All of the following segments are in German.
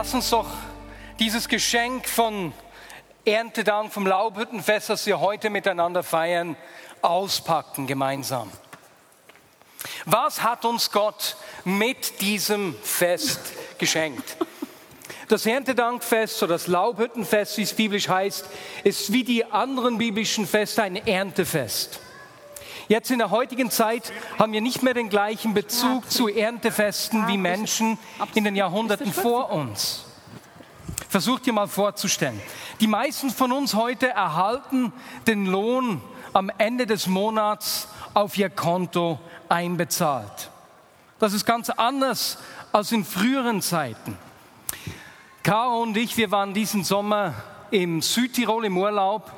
Lass uns doch dieses Geschenk von Erntedank vom Laubhüttenfest, das wir heute miteinander feiern, auspacken gemeinsam. Was hat uns Gott mit diesem Fest geschenkt? Das Erntedankfest oder das Laubhüttenfest, wie es biblisch heißt, ist wie die anderen biblischen Feste ein Erntefest. Jetzt in der heutigen Zeit haben wir nicht mehr den gleichen Bezug zu Erntefesten wie Menschen in den Jahrhunderten vor uns. Versucht ihr mal vorzustellen. Die meisten von uns heute erhalten den Lohn am Ende des Monats auf ihr Konto einbezahlt. Das ist ganz anders als in früheren Zeiten. Caro und ich, wir waren diesen Sommer im Südtirol im Urlaub.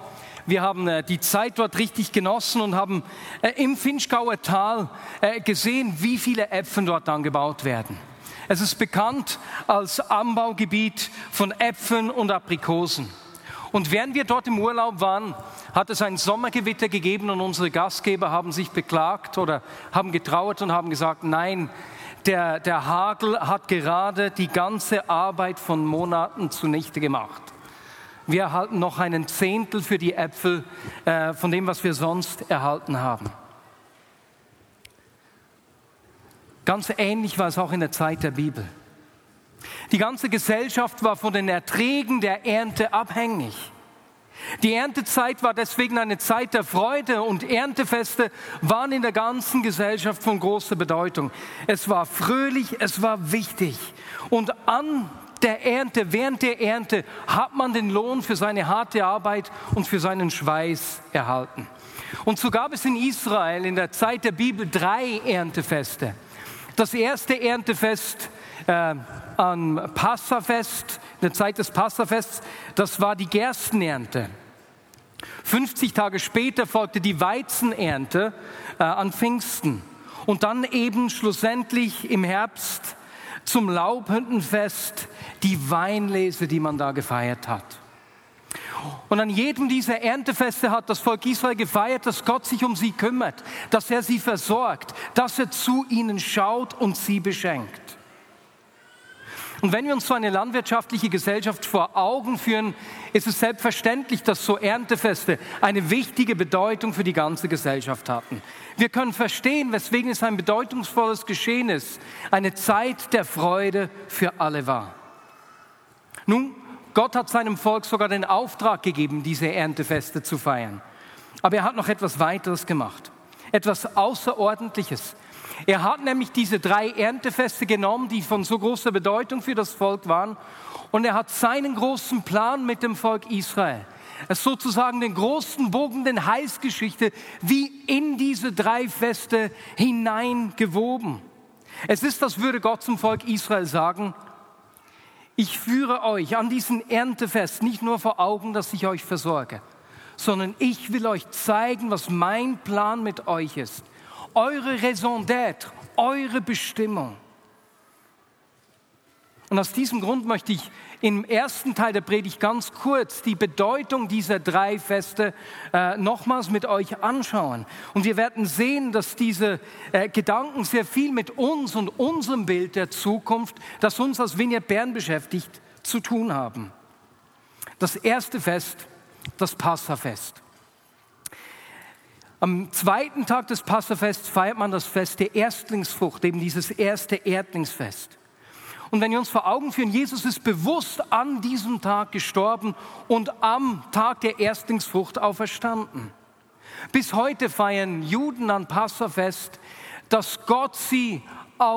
Wir haben äh, die Zeit dort richtig genossen und haben äh, im Finchgauer Tal äh, gesehen, wie viele Äpfel dort angebaut werden. Es ist bekannt als Anbaugebiet von Äpfeln und Aprikosen. Und während wir dort im Urlaub waren, hat es ein Sommergewitter gegeben und unsere Gastgeber haben sich beklagt oder haben getrauert und haben gesagt, nein, der, der Hagel hat gerade die ganze Arbeit von Monaten zunichte gemacht. Wir erhalten noch einen Zehntel für die Äpfel äh, von dem, was wir sonst erhalten haben. Ganz ähnlich war es auch in der Zeit der Bibel. Die ganze Gesellschaft war von den Erträgen der Ernte abhängig. Die Erntezeit war deswegen eine Zeit der Freude und Erntefeste waren in der ganzen Gesellschaft von großer Bedeutung. Es war fröhlich, es war wichtig. Und an der Ernte, während der Ernte hat man den Lohn für seine harte Arbeit und für seinen Schweiß erhalten. Und so gab es in Israel in der Zeit der Bibel drei Erntefeste. Das erste Erntefest äh, am Passafest, in der Zeit des Passafests, das war die Gerstenernte. 50 Tage später folgte die Weizenernte äh, an Pfingsten. Und dann eben schlussendlich im Herbst zum Laubhüttenfest die Weinlese, die man da gefeiert hat. Und an jedem dieser Erntefeste hat das Volk Israel gefeiert, dass Gott sich um sie kümmert, dass er sie versorgt, dass er zu ihnen schaut und sie beschenkt. Und wenn wir uns so eine landwirtschaftliche Gesellschaft vor Augen führen, ist es selbstverständlich, dass so Erntefeste eine wichtige Bedeutung für die ganze Gesellschaft hatten. Wir können verstehen, weswegen es ein bedeutungsvolles Geschehen ist, eine Zeit der Freude für alle war. Nun, Gott hat seinem Volk sogar den Auftrag gegeben, diese Erntefeste zu feiern. Aber er hat noch etwas weiteres gemacht, etwas Außerordentliches. Er hat nämlich diese drei Erntefeste genommen, die von so großer Bedeutung für das Volk waren, und er hat seinen großen Plan mit dem Volk Israel, es sozusagen den großen Bogen, den Heilsgeschichte, wie in diese drei Feste hineingewoben. Es ist, als würde Gott zum Volk Israel sagen, ich führe euch an diesen Erntefest nicht nur vor Augen, dass ich euch versorge, sondern ich will euch zeigen, was mein Plan mit euch ist eure Raison d'être, eure Bestimmung. Und aus diesem Grund möchte ich im ersten Teil der Predigt ganz kurz die Bedeutung dieser drei Feste äh, nochmals mit euch anschauen. Und wir werden sehen, dass diese äh, Gedanken sehr viel mit uns und unserem Bild der Zukunft, das uns als Vignette Bern beschäftigt, zu tun haben. Das erste Fest, das Passafest. Am zweiten Tag des Passafests feiert man das Fest der Erstlingsfrucht, eben dieses erste Erdlingsfest. Und wenn wir uns vor Augen führen, Jesus ist bewusst an diesem Tag gestorben und am Tag der Erstlingsfrucht auferstanden. Bis heute feiern Juden an Passafest, dass Gott sie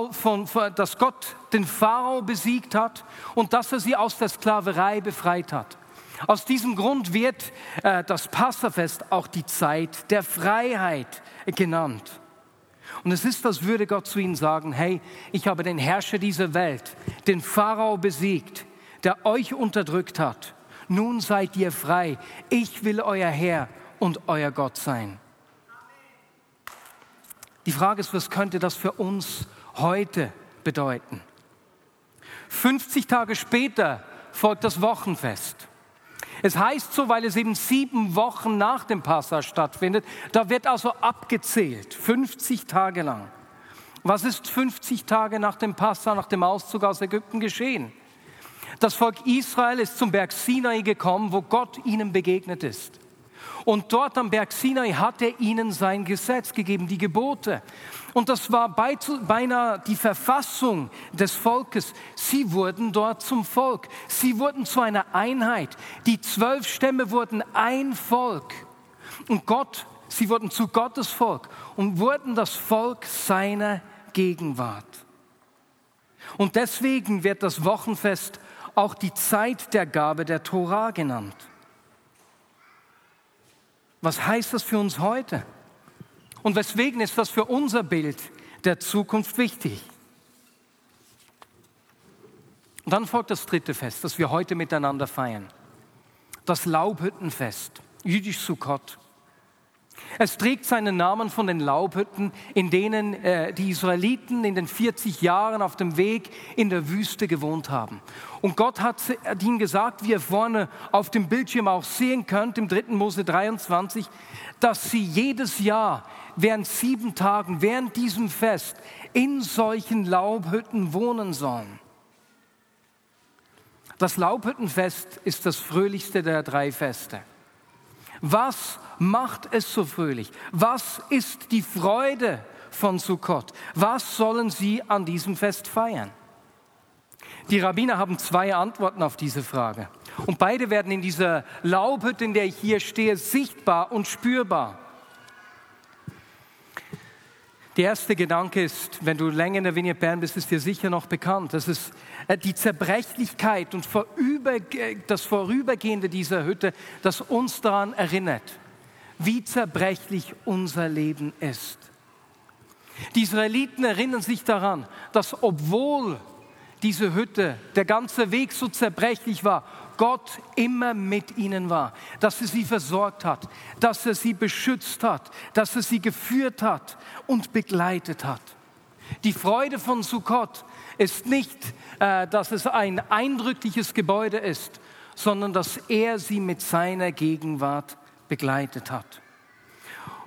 von, dass Gott den Pharao besiegt hat und dass er sie aus der Sklaverei befreit hat. Aus diesem Grund wird äh, das Passafest auch die Zeit der Freiheit genannt. Und es ist, als würde Gott zu ihnen sagen, hey, ich habe den Herrscher dieser Welt, den Pharao besiegt, der euch unterdrückt hat. Nun seid ihr frei. Ich will euer Herr und euer Gott sein. Die Frage ist, was könnte das für uns heute bedeuten? 50 Tage später folgt das Wochenfest. Es heißt so, weil es eben sieben Wochen nach dem Passa stattfindet. Da wird also abgezählt, 50 Tage lang. Was ist 50 Tage nach dem Passa, nach dem Auszug aus Ägypten geschehen? Das Volk Israel ist zum Berg Sinai gekommen, wo Gott ihnen begegnet ist. Und dort am Berg Sinai hat er ihnen sein Gesetz gegeben, die Gebote. Und das war beinahe die Verfassung des Volkes. Sie wurden dort zum Volk. Sie wurden zu einer Einheit. Die zwölf Stämme wurden ein Volk. Und Gott, sie wurden zu Gottes Volk und wurden das Volk seiner Gegenwart. Und deswegen wird das Wochenfest auch die Zeit der Gabe der Tora genannt. Was heißt das für uns heute? Und weswegen ist das für unser Bild der Zukunft wichtig? Und dann folgt das dritte Fest, das wir heute miteinander feiern. Das Laubhüttenfest, jüdisch Sukkot. Es trägt seinen Namen von den Laubhütten, in denen äh, die Israeliten in den 40 Jahren auf dem Weg in der Wüste gewohnt haben. Und Gott hat ihnen gesagt, wie ihr vorne auf dem Bildschirm auch sehen könnt, im 3. Mose 23, dass sie jedes Jahr während sieben Tagen, während diesem Fest, in solchen Laubhütten wohnen sollen. Das Laubhüttenfest ist das fröhlichste der drei Feste. Was macht es so fröhlich? Was ist die Freude von Sukkot? Was sollen sie an diesem Fest feiern? Die Rabbiner haben zwei Antworten auf diese Frage. Und beide werden in dieser Laubhütte, in der ich hier stehe, sichtbar und spürbar. Der erste Gedanke ist, wenn du länger in der Vignette Bern bist, ist dir sicher noch bekannt. Das ist äh, die Zerbrechlichkeit und das Vorübergehende dieser Hütte, das uns daran erinnert, wie zerbrechlich unser Leben ist. Die Israeliten erinnern sich daran, dass obwohl diese Hütte, der ganze Weg so zerbrechlich war, Gott immer mit ihnen war, dass er sie versorgt hat, dass er sie beschützt hat, dass er sie geführt hat und begleitet hat. Die Freude von Sukkot ist nicht, äh, dass es ein eindrückliches Gebäude ist, sondern dass er sie mit seiner Gegenwart begleitet hat.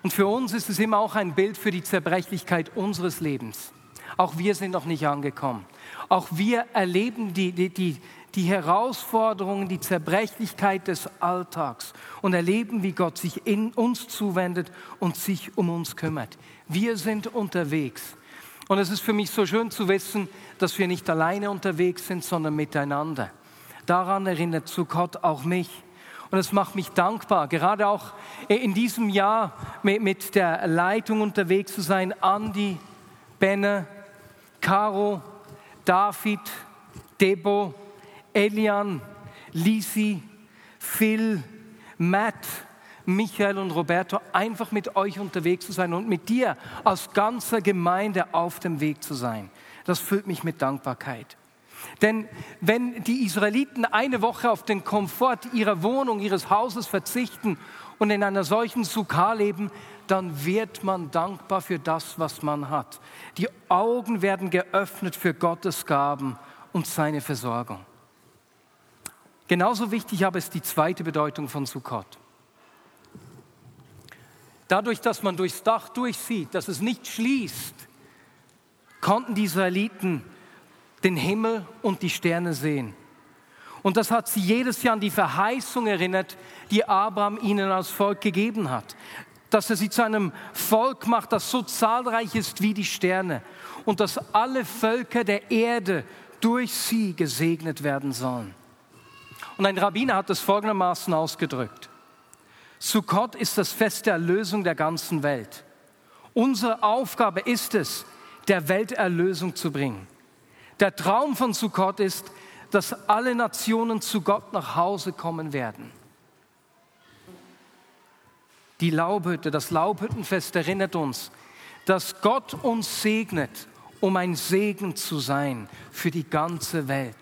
Und für uns ist es immer auch ein Bild für die Zerbrechlichkeit unseres Lebens. Auch wir sind noch nicht angekommen. Auch wir erleben die, die, die, die Herausforderungen, die Zerbrechlichkeit des Alltags und erleben, wie Gott sich in uns zuwendet und sich um uns kümmert. Wir sind unterwegs. Und es ist für mich so schön zu wissen, dass wir nicht alleine unterwegs sind, sondern miteinander. Daran erinnert zu Gott auch mich. Und es macht mich dankbar, gerade auch in diesem Jahr mit, der Leitung unterwegs zu sein. Andi, Benne, Caro, David, Debo, Elian, Lisi, Phil, Matt, Michael und Roberto, einfach mit euch unterwegs zu sein und mit dir als ganzer Gemeinde auf dem Weg zu sein. Das füllt mich mit Dankbarkeit. Denn wenn die Israeliten eine Woche auf den Komfort ihrer Wohnung, ihres Hauses verzichten und in einer solchen Sukkah leben, dann wird man dankbar für das, was man hat. Die Augen werden geöffnet für Gottes Gaben und seine Versorgung. Genauso wichtig aber ist die zweite Bedeutung von Sukkot. Dadurch, dass man durchs Dach durchsieht, dass es nicht schließt, konnten die Israeliten den Himmel und die Sterne sehen. Und das hat sie jedes Jahr an die Verheißung erinnert, die Abraham ihnen als Volk gegeben hat. Dass er sie zu einem Volk macht, das so zahlreich ist wie die Sterne. Und dass alle Völker der Erde durch sie gesegnet werden sollen. Und ein Rabbiner hat es folgendermaßen ausgedrückt. Sukkot ist das Fest der Erlösung der ganzen Welt. Unsere Aufgabe ist es, der Welt Erlösung zu bringen. Der Traum von Sukkot ist, dass alle Nationen zu Gott nach Hause kommen werden. Die Laubhütte, das Laubhüttenfest erinnert uns, dass Gott uns segnet, um ein Segen zu sein für die ganze Welt.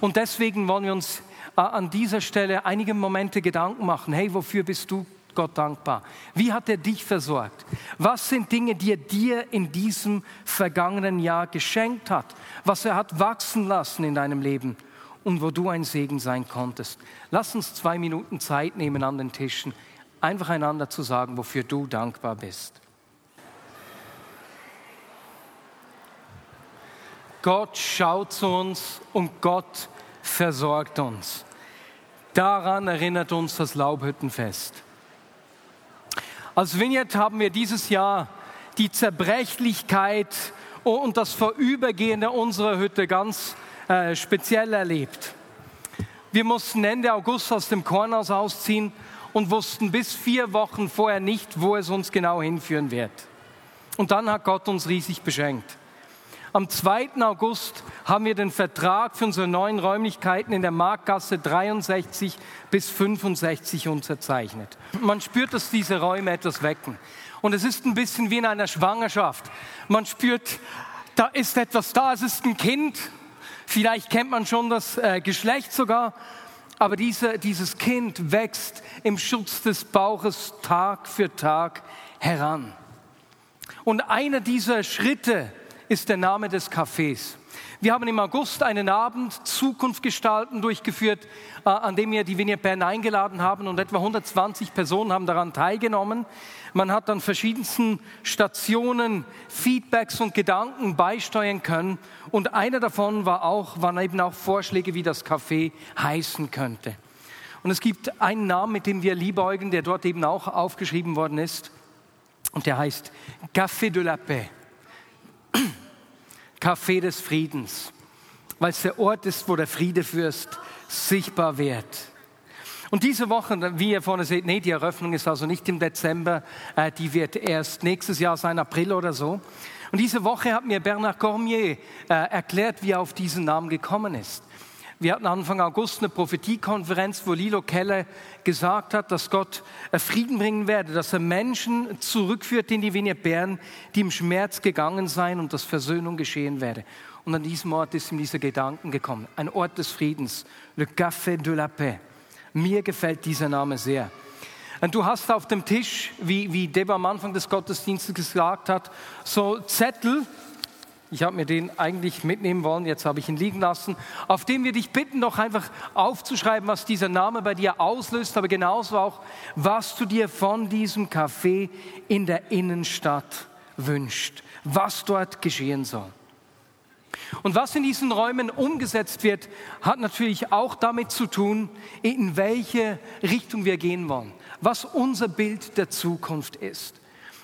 Und deswegen wollen wir uns äh, an dieser Stelle einige Momente Gedanken machen. Hey, wofür bist du Gott dankbar? Wie hat er dich versorgt? Was sind Dinge, die er dir in diesem vergangenen Jahr geschenkt hat? Was er hat wachsen lassen in deinem Leben und wo du ein Segen sein konntest? Lass uns zwei Minuten Zeit nehmen an den Tischen, einfach einander zu sagen, wofür du dankbar bist. Gott schaut zu uns und Gott versorgt uns. Daran erinnert uns das Laubhüttenfest. Als Vignette haben wir dieses Jahr die Zerbrechlichkeit und das Vorübergehende unserer Hütte ganz äh, speziell erlebt. Wir mussten Ende August aus dem Kornhaus ausziehen und wussten bis vier Wochen vorher nicht, wo es uns genau hinführen wird. Und dann hat Gott uns riesig beschenkt. Am 2. August haben wir den Vertrag für unsere neuen Räumlichkeiten in der Marktgasse 63 bis 65 unterzeichnet. Man spürt, dass diese Räume etwas wecken. Und es ist ein bisschen wie in einer Schwangerschaft. Man spürt, da ist etwas da, es ist ein Kind. Vielleicht kennt man schon das äh, Geschlecht sogar. Aber diese, dieses Kind wächst im Schutz des Bauches Tag für Tag heran. Und einer dieser Schritte, ist der Name des Cafés. Wir haben im August einen Abend Zukunft gestalten durchgeführt, äh, an dem wir die Vignette Bern eingeladen haben und etwa 120 Personen haben daran teilgenommen. Man hat an verschiedensten Stationen Feedbacks und Gedanken beisteuern können und einer davon war auch, waren eben auch Vorschläge, wie das Café heißen könnte. Und es gibt einen Namen, mit dem wir liebäugen, der dort eben auch aufgeschrieben worden ist und der heißt Café de la Paix. Café des Friedens, weil es der Ort ist, wo der Friedefürst sichtbar wird. Und diese Woche, wie ihr vorne seht, nee, die Eröffnung ist also nicht im Dezember, äh, die wird erst nächstes Jahr sein, April oder so. Und diese Woche hat mir Bernard Cormier äh, erklärt, wie er auf diesen Namen gekommen ist. Wir hatten Anfang August eine Prophetiekonferenz, wo Lilo Keller gesagt hat, dass Gott äh, Frieden bringen werde, dass er Menschen zurückführt in die Vinie Bern, die im Schmerz gegangen seien und dass Versöhnung geschehen werde. Und an diesem Ort ist ihm dieser Gedanken gekommen. Ein Ort des Friedens. Le Café de la Paix. Mir gefällt dieser Name sehr. Und du hast auf dem Tisch, wie, wie Deba am Anfang des Gottesdienstes gesagt hat, so Zettel, ich habe mir den eigentlich mitnehmen wollen, jetzt habe ich ihn liegen lassen, auf dem wir dich bitten, doch einfach aufzuschreiben, was dieser Name bei dir auslöst, aber genauso auch, was du dir von diesem Café in der Innenstadt wünscht, was dort geschehen soll. Und was in diesen Räumen umgesetzt wird, hat natürlich auch damit zu tun, in welche Richtung wir gehen wollen, was unser Bild der Zukunft ist.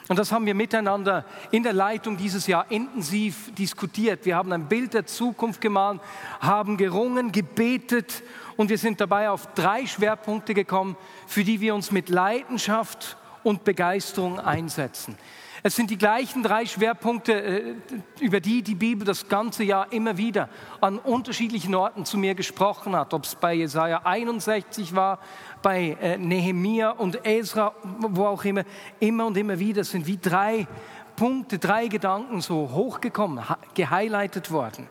Und das haben wir miteinander in der Leitung dieses Jahr intensiv diskutiert. Wir haben ein Bild der Zukunft gemalt, haben gerungen, gebetet und wir sind dabei auf drei Schwerpunkte gekommen, für die wir uns mit Leidenschaft und Begeisterung einsetzen. Es sind die gleichen drei Schwerpunkte, äh, über die die Bibel das ganze Jahr immer wieder an unterschiedlichen Orten zu mir gesprochen hat. Ob es bei Jesaja 61 war, bei äh, Nehemia und Ezra, wo auch immer, immer und immer wieder sind wie drei Punkte, drei Gedanken so hochgekommen, gehighlightet worden.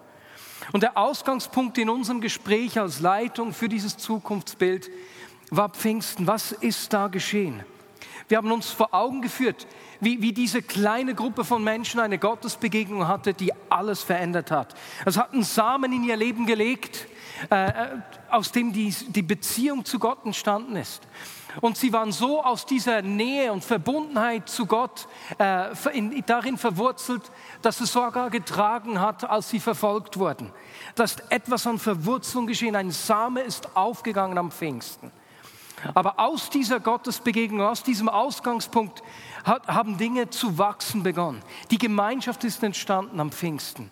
Und der Ausgangspunkt in unserem Gespräch als Leitung für dieses Zukunftsbild war Pfingsten. Was ist da geschehen? Wir haben uns vor Augen geführt, wie, wie diese kleine Gruppe von Menschen eine Gottesbegegnung hatte, die alles verändert hat. Es hat einen Samen in ihr Leben gelegt, äh, äh, aus dem die, die Beziehung zu Gott entstanden ist. Und sie waren so aus dieser Nähe und Verbundenheit zu Gott äh, in, darin verwurzelt, dass es sogar getragen hat, als sie verfolgt wurden. Dass etwas an Verwurzelung geschehen, ein Same ist aufgegangen am Pfingsten. Aber aus dieser Gottesbegegnung, aus diesem Ausgangspunkt hat, haben Dinge zu wachsen begonnen. Die Gemeinschaft ist entstanden am Pfingsten.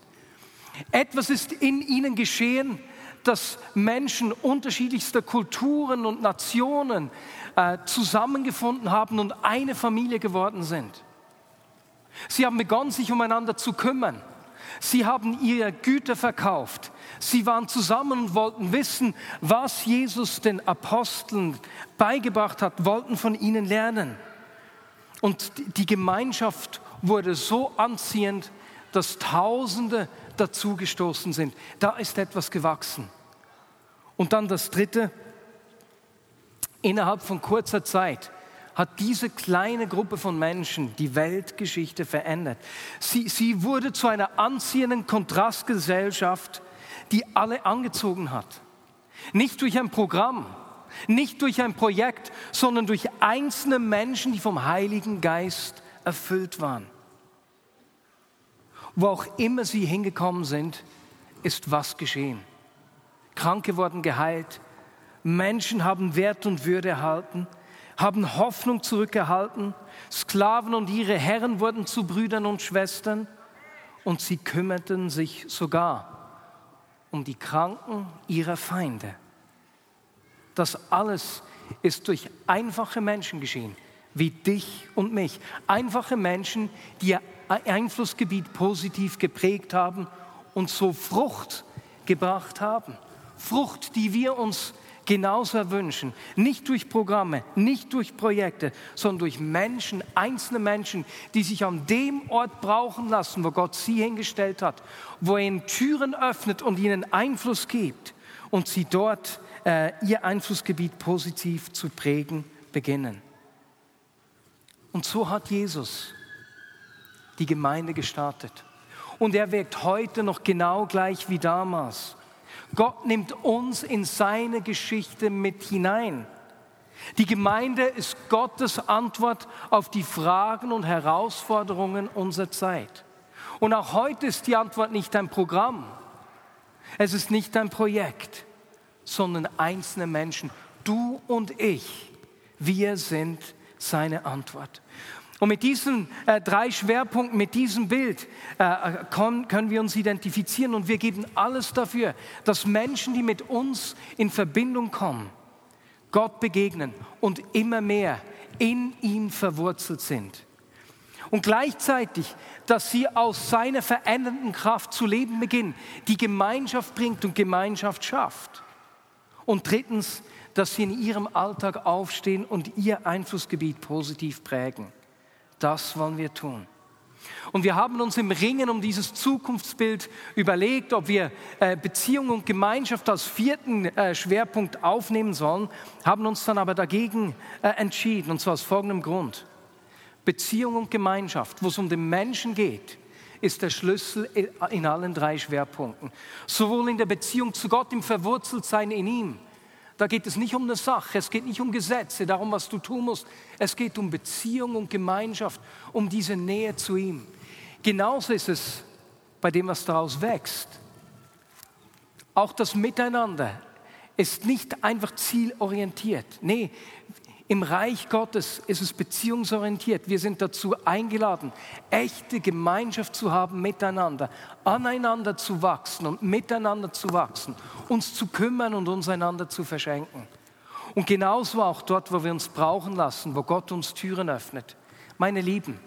Etwas ist in ihnen geschehen, dass Menschen unterschiedlichster Kulturen und Nationen äh, zusammengefunden haben und eine Familie geworden sind. Sie haben begonnen, sich umeinander zu kümmern. Sie haben ihre Güter verkauft. Sie waren zusammen und wollten wissen, was Jesus den Aposteln beigebracht hat, wollten von ihnen lernen. Und die Gemeinschaft wurde so anziehend, dass Tausende dazugestoßen sind. Da ist etwas gewachsen. Und dann das Dritte, innerhalb von kurzer Zeit hat diese kleine Gruppe von Menschen die Weltgeschichte verändert. Sie, sie wurde zu einer anziehenden Kontrastgesellschaft, die alle angezogen hat. Nicht durch ein Programm, nicht durch ein Projekt, sondern durch einzelne Menschen, die vom Heiligen Geist erfüllt waren. Wo auch immer sie hingekommen sind, ist was geschehen. Kranke wurden geheilt, Menschen haben Wert und Würde erhalten, haben Hoffnung zurückerhalten, Sklaven und ihre Herren wurden zu Brüdern und Schwestern und sie kümmerten sich sogar um die Kranken ihrer Feinde. Das alles ist durch einfache Menschen geschehen, wie dich und mich. Einfache Menschen, die ihr Einflussgebiet positiv geprägt haben und so Frucht gebracht haben. Frucht, die wir uns genauso erwünschen. Nicht durch Programme, nicht durch Projekte, sondern durch Menschen, einzelne Menschen, die sich an dem Ort brauchen lassen, wo Gott sie hingestellt hat, wo er ihnen Türen öffnet und ihnen Einfluss gibt und sie dort äh, ihr Einflussgebiet positiv zu prägen beginnen. Und so hat Jesus die Gemeinde gestartet. Und er wirkt heute noch genau gleich wie damals. Gott nimmt uns in seine Geschichte mit hinein. Die Gemeinde ist Gottes Antwort auf die Fragen und Herausforderungen unserer Zeit. Und auch heute ist die Antwort nicht ein Programm. Es ist nicht ein Projekt sondern einzelne Menschen. Du und ich, wir sind seine Antwort. Und mit diesen äh, drei Schwerpunkten, mit diesem Bild äh, können, können wir uns identifizieren und wir geben alles dafür, dass Menschen, die mit uns in Verbindung kommen, Gott begegnen und immer mehr in ihm verwurzelt sind. Und gleichzeitig, dass sie aus seiner verändernden Kraft zu leben beginnen, die Gemeinschaft bringt und Gemeinschaft schafft. Und drittens, dass sie in ihrem Alltag aufstehen und ihr Einflussgebiet positiv prägen. Das wollen wir tun. Und wir haben uns im Ringen um dieses Zukunftsbild überlegt, ob wir äh, Beziehung und Gemeinschaft als vierten äh, Schwerpunkt aufnehmen sollen, haben uns dann aber dagegen äh, entschieden, und zwar aus folgendem Grund. Beziehung und Gemeinschaft, wo es um den Menschen geht, ist der Schlüssel in allen drei Schwerpunkten. Sowohl in der Beziehung zu Gott, im Verwurzeltsein in ihm. Da geht es nicht um eine Sache, es geht nicht um Gesetze, darum, was du tun musst. Es geht um Beziehung und Gemeinschaft, um diese Nähe zu ihm. Genauso ist es bei dem, was daraus wächst. Auch das Miteinander ist nicht einfach zielorientiert. Nee, im Reich Gottes ist es beziehungsorientiert. Wir sind dazu eingeladen, echte Gemeinschaft zu haben miteinander, aneinander zu wachsen und miteinander zu wachsen, uns zu kümmern und uns einander zu verschenken. Und genauso auch dort, wo wir uns brauchen lassen, wo Gott uns Türen öffnet. Meine Lieben,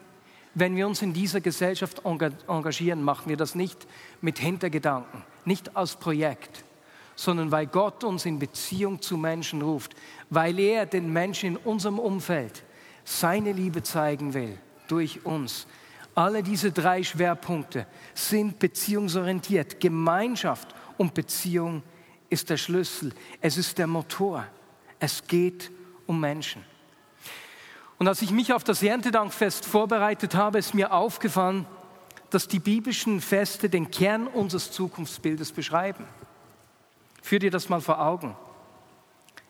wenn wir uns in dieser Gesellschaft engagieren, machen wir das nicht mit Hintergedanken, nicht als Projekt, sondern weil Gott uns in Beziehung zu Menschen ruft, weil er den Menschen in unserem Umfeld seine Liebe zeigen will durch uns. Alle diese drei Schwerpunkte sind beziehungsorientiert. Gemeinschaft und Beziehung ist der Schlüssel. Es ist der Motor. Es geht um Menschen. Und als ich mich auf das Erntedankfest vorbereitet habe, ist mir aufgefallen, dass die biblischen Feste den Kern unseres Zukunftsbildes beschreiben. Führ dir das mal vor Augen.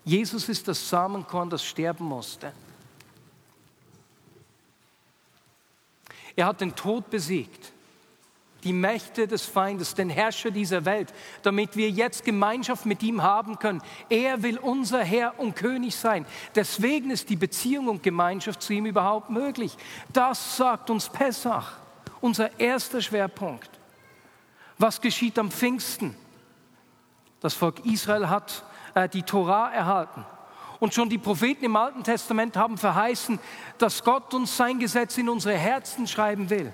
Jesus ist das Samenkorn, das sterben musste. Er hat den Tod besiegt, die Mächte des Feindes, den Herrscher dieser Welt, damit wir jetzt Gemeinschaft mit ihm haben können. Er will unser Herr und König sein. Deswegen ist die Beziehung und Gemeinschaft zu ihm überhaupt möglich. Das sagt uns Pessach, unser erster Schwerpunkt. Was geschieht am Pfingsten? Das Volk Israel hat äh, die Torah erhalten. Und schon die Propheten im Alten Testament haben verheißen, dass Gott uns sein Gesetz in unsere Herzen schreiben will.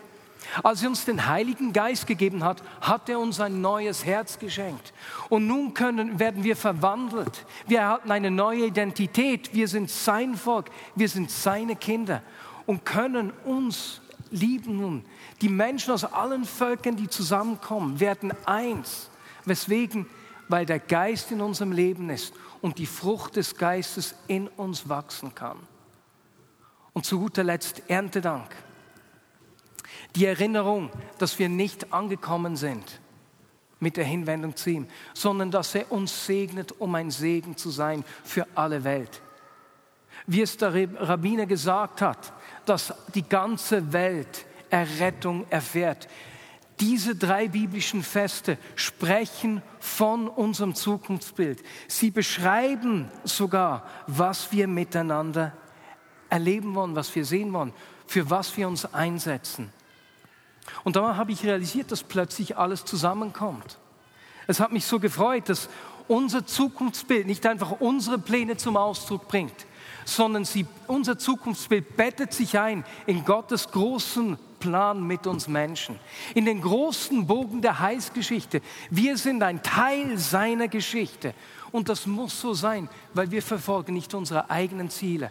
Als er uns den Heiligen Geist gegeben hat, hat er uns ein neues Herz geschenkt. Und nun können, werden wir verwandelt. Wir erhalten eine neue Identität. Wir sind sein Volk. Wir sind seine Kinder und können uns lieben nun. Die Menschen aus allen Völkern, die zusammenkommen, werden eins. Weswegen weil der Geist in unserem Leben ist und die Frucht des Geistes in uns wachsen kann. Und zu guter Letzt Erntedank. Die Erinnerung, dass wir nicht angekommen sind mit der Hinwendung zu ihm, sondern dass er uns segnet, um ein Segen zu sein für alle Welt. Wie es der Rabbiner gesagt hat, dass die ganze Welt Errettung erfährt. Diese drei biblischen Feste sprechen von unserem Zukunftsbild. Sie beschreiben sogar, was wir miteinander erleben wollen, was wir sehen wollen, für was wir uns einsetzen. Und da habe ich realisiert, dass plötzlich alles zusammenkommt. Es hat mich so gefreut, dass unser Zukunftsbild nicht einfach unsere Pläne zum Ausdruck bringt, sondern sie, unser Zukunftsbild bettet sich ein in Gottes großen Plan mit uns Menschen, in den großen Bogen der Heilsgeschichte. Wir sind ein Teil seiner Geschichte und das muss so sein, weil wir verfolgen nicht unsere eigenen Ziele.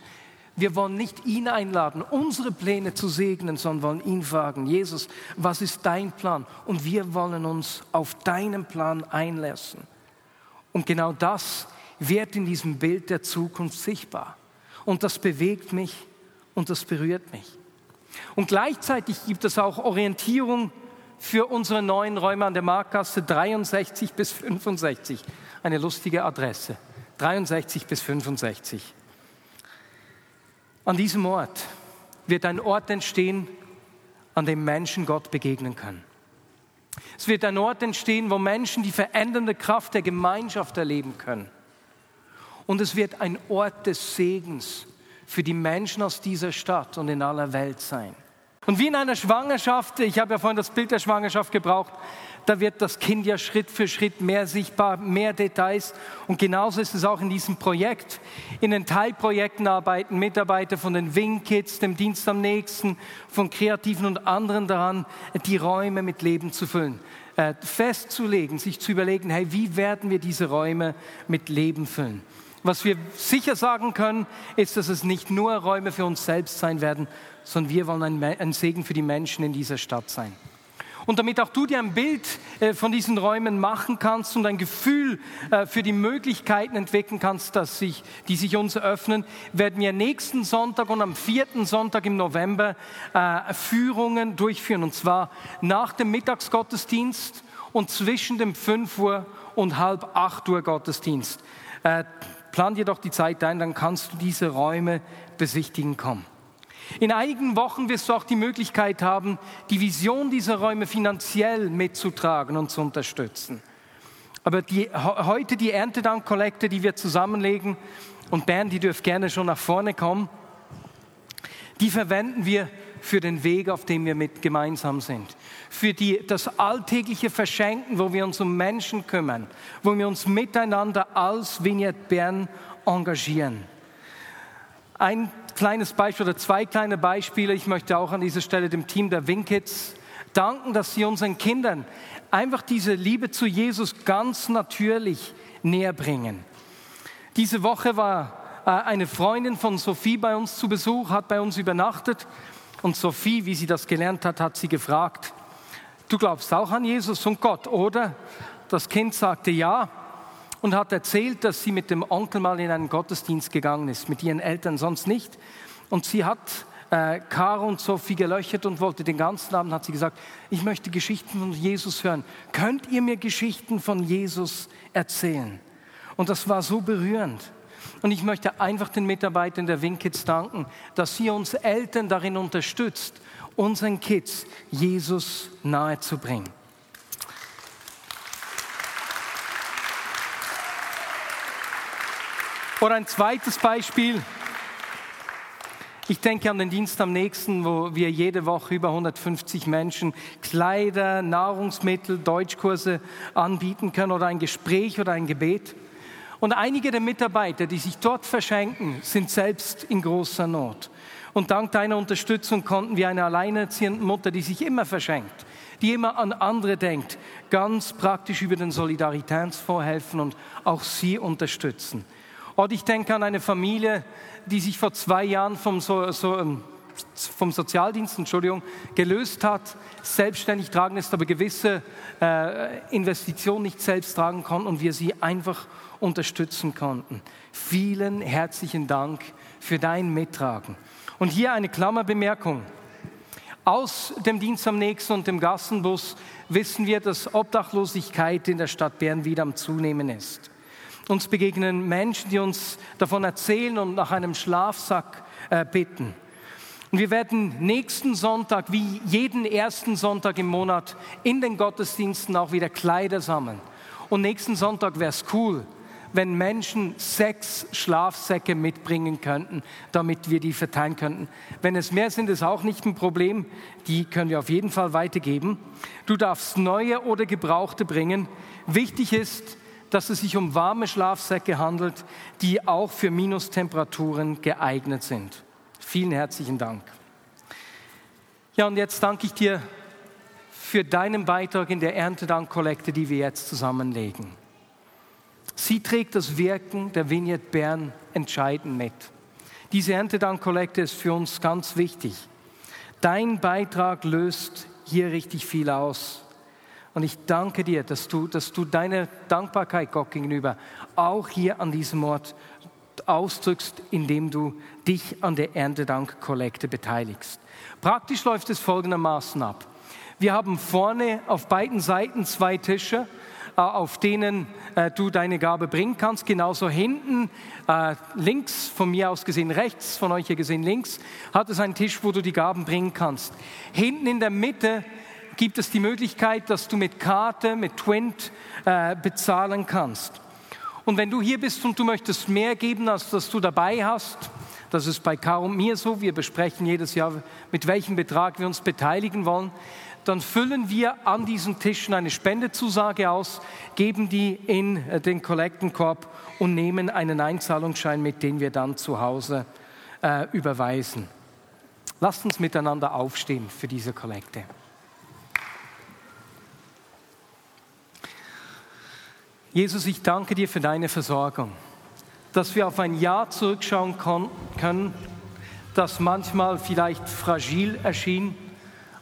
Wir wollen nicht ihn einladen, unsere Pläne zu segnen, sondern wollen ihn fragen, Jesus, was ist dein Plan? Und wir wollen uns auf deinen Plan einlassen. Und genau das wird in diesem Bild der Zukunft sichtbar. Und das bewegt mich und das berührt mich. Und gleichzeitig gibt es auch Orientierung für unsere neuen Räume an der Marktgasse 63 bis 65. Eine lustige Adresse. 63 bis 65. An diesem Ort wird ein Ort entstehen, an dem Menschen Gott begegnen können. Es wird ein Ort entstehen, wo Menschen die verändernde Kraft der Gemeinschaft erleben können. Und es wird ein Ort des Segens für die Menschen aus dieser Stadt und in aller Welt sein. Und wie in einer Schwangerschaft, ich habe ja vorhin das Bild der Schwangerschaft gebraucht, da wird das Kind ja Schritt für Schritt mehr sichtbar, mehr Details. Und genauso ist es auch in diesem Projekt. In den Teilprojekten arbeiten Mitarbeiter von den Wing Kids, dem Dienst am Nächsten, von Kreativen und anderen daran, die Räume mit Leben zu füllen. Äh, festzulegen, sich zu überlegen, hey, wie werden wir diese Räume mit Leben füllen? Was wir sicher sagen können, ist, dass es nicht nur Räume für uns selbst sein werden, sondern wir wollen ein, Segen für die Menschen in dieser Stadt sein. Und damit auch du dir ein Bild äh, von diesen Räumen machen kannst und ein Gefühl äh, für die Möglichkeiten entwickeln kannst, dass sich, die sich uns öffnen, werden wir nächsten Sonntag und am vierten Sonntag im November äh, Führungen durchführen. Und zwar nach dem Mittagsgottesdienst und zwischen dem 5 Uhr und halb 8 Uhr Gottesdienst. Plan dir doch die Zeit ein, dann kannst du diese Räume besichtigen kommen. In einigen Wochen wirst du auch die Möglichkeit haben, die Vision dieser Räume finanziell mitzutragen und zu unterstützen. Aber die, heute die Erntedankkollekte, die wir zusammenlegen, und Bernd, die dürft gerne schon nach vorne kommen, die verwenden wir für den Weg, auf dem wir mit gemeinsam sind. Für die, das alltägliche Verschenken, wo wir uns um Menschen kümmern, wo wir uns miteinander als Vignette Bern engagieren. Ein kleines Beispiel oder zwei kleine Beispiele. Ich möchte auch an dieser Stelle dem Team der Winkits danken, dass sie unseren Kindern einfach diese Liebe zu Jesus ganz natürlich näher bringen. Diese Woche war äh, eine Freundin von Sophie bei uns zu Besuch, hat bei uns übernachtet und Sophie, wie sie das gelernt hat, hat sie gefragt, du glaubst auch an Jesus und Gott, oder? Das Kind sagte ja und hat erzählt, dass sie mit dem Onkel mal in einen Gottesdienst gegangen ist, mit ihren Eltern sonst nicht. Und sie hat äh, Caro und Sophie gelöchert und wollte den ganzen Abend, hat sie gesagt, ich möchte Geschichten von Jesus hören. Könnt ihr mir Geschichten von Jesus erzählen? Und das war so berührend. Und ich möchte einfach den Mitarbeitern der Winkids danken, dass sie uns Eltern darin unterstützt, unseren Kids Jesus nahezubringen. Oder ein zweites Beispiel. Ich denke an den Dienst am nächsten, wo wir jede Woche über 150 Menschen Kleider, Nahrungsmittel, Deutschkurse anbieten können oder ein Gespräch oder ein Gebet. Und einige der Mitarbeiter, die sich dort verschenken, sind selbst in großer Not. Und dank deiner Unterstützung konnten wir eine alleinerziehende Mutter, die sich immer verschenkt, die immer an andere denkt, ganz praktisch über den Solidaritätsfonds helfen und auch sie unterstützen. Und ich denke an eine Familie, die sich vor zwei Jahren vom so, so, ähm, vom Sozialdienst, Entschuldigung, gelöst hat, selbstständig tragen ist, aber gewisse äh, Investitionen nicht selbst tragen konnten und wir sie einfach unterstützen konnten. Vielen herzlichen Dank für dein Mittragen. Und hier eine Klammerbemerkung. Aus dem Dienst am nächsten und dem Gassenbus wissen wir, dass Obdachlosigkeit in der Stadt Bern wieder am Zunehmen ist. Uns begegnen Menschen, die uns davon erzählen und nach einem Schlafsack äh, bitten. Und wir werden nächsten Sonntag, wie jeden ersten Sonntag im Monat, in den Gottesdiensten auch wieder Kleider sammeln. Und nächsten Sonntag wäre es cool, wenn Menschen sechs Schlafsäcke mitbringen könnten, damit wir die verteilen könnten. Wenn es mehr sind, ist auch nicht ein Problem. Die können wir auf jeden Fall weitergeben. Du darfst neue oder gebrauchte bringen. Wichtig ist, dass es sich um warme Schlafsäcke handelt, die auch für Minustemperaturen geeignet sind. Vielen herzlichen Dank. Ja, und jetzt danke ich dir für deinen Beitrag in der Erntedankkollekte, die wir jetzt zusammenlegen. Sie trägt das Wirken der Vignette Bern entscheidend mit. Diese Erntedankkollekte ist für uns ganz wichtig. Dein Beitrag löst hier richtig viel aus. Und ich danke dir, dass du, dass du deine Dankbarkeit Gott gegenüber auch hier an diesem Ort ausdrückst, indem du dich an der Erntedankkollekte beteiligst. Praktisch läuft es folgendermaßen ab. Wir haben vorne auf beiden Seiten zwei Tische, äh, auf denen äh, du deine Gabe bringen kannst. Genauso hinten, äh, links, von mir aus gesehen rechts, von euch hier gesehen links, hat es einen Tisch, wo du die Gaben bringen kannst. Hinten in der Mitte gibt es die Möglichkeit, dass du mit Karte, mit Twint bezahlen kannst. Und wenn du hier bist und du möchtest mehr geben, als dass du dabei hast, das ist bei Caro und mir so, wir besprechen jedes Jahr, mit welchem Betrag wir uns beteiligen wollen, dann füllen wir an diesen Tischen eine Spendezusage aus, geben die in äh, den Kollektenkorb und nehmen einen Einzahlungsschein, mit dem wir dann zu Hause äh, überweisen. Lasst uns miteinander aufstehen für diese Kollekte. Jesus, ich danke dir für deine Versorgung, dass wir auf ein Jahr zurückschauen können, das manchmal vielleicht fragil erschien,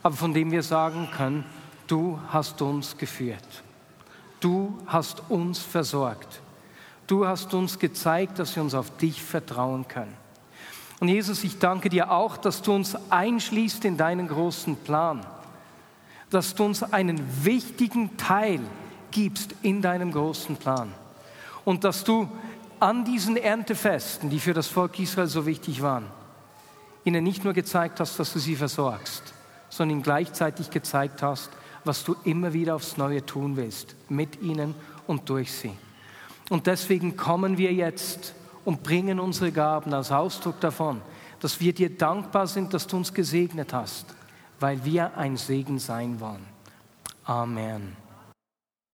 aber von dem wir sagen können, du hast uns geführt. Du hast uns versorgt. Du hast uns gezeigt, dass wir uns auf dich vertrauen können. Und Jesus, ich danke dir auch, dass du uns einschließt in deinen großen Plan, dass du uns einen wichtigen Teil gibst in deinem großen Plan. Und dass du an diesen Erntefesten, die für das Volk Israel so wichtig waren, ihnen nicht nur gezeigt hast, dass du sie versorgst, sondern ihnen gleichzeitig gezeigt hast, was du immer wieder aufs Neue tun willst, mit ihnen und durch sie. Und deswegen kommen wir jetzt und bringen unsere Gaben als Ausdruck davon, dass wir dir dankbar sind, dass du uns gesegnet hast, weil wir ein Segen sein wollen. Amen.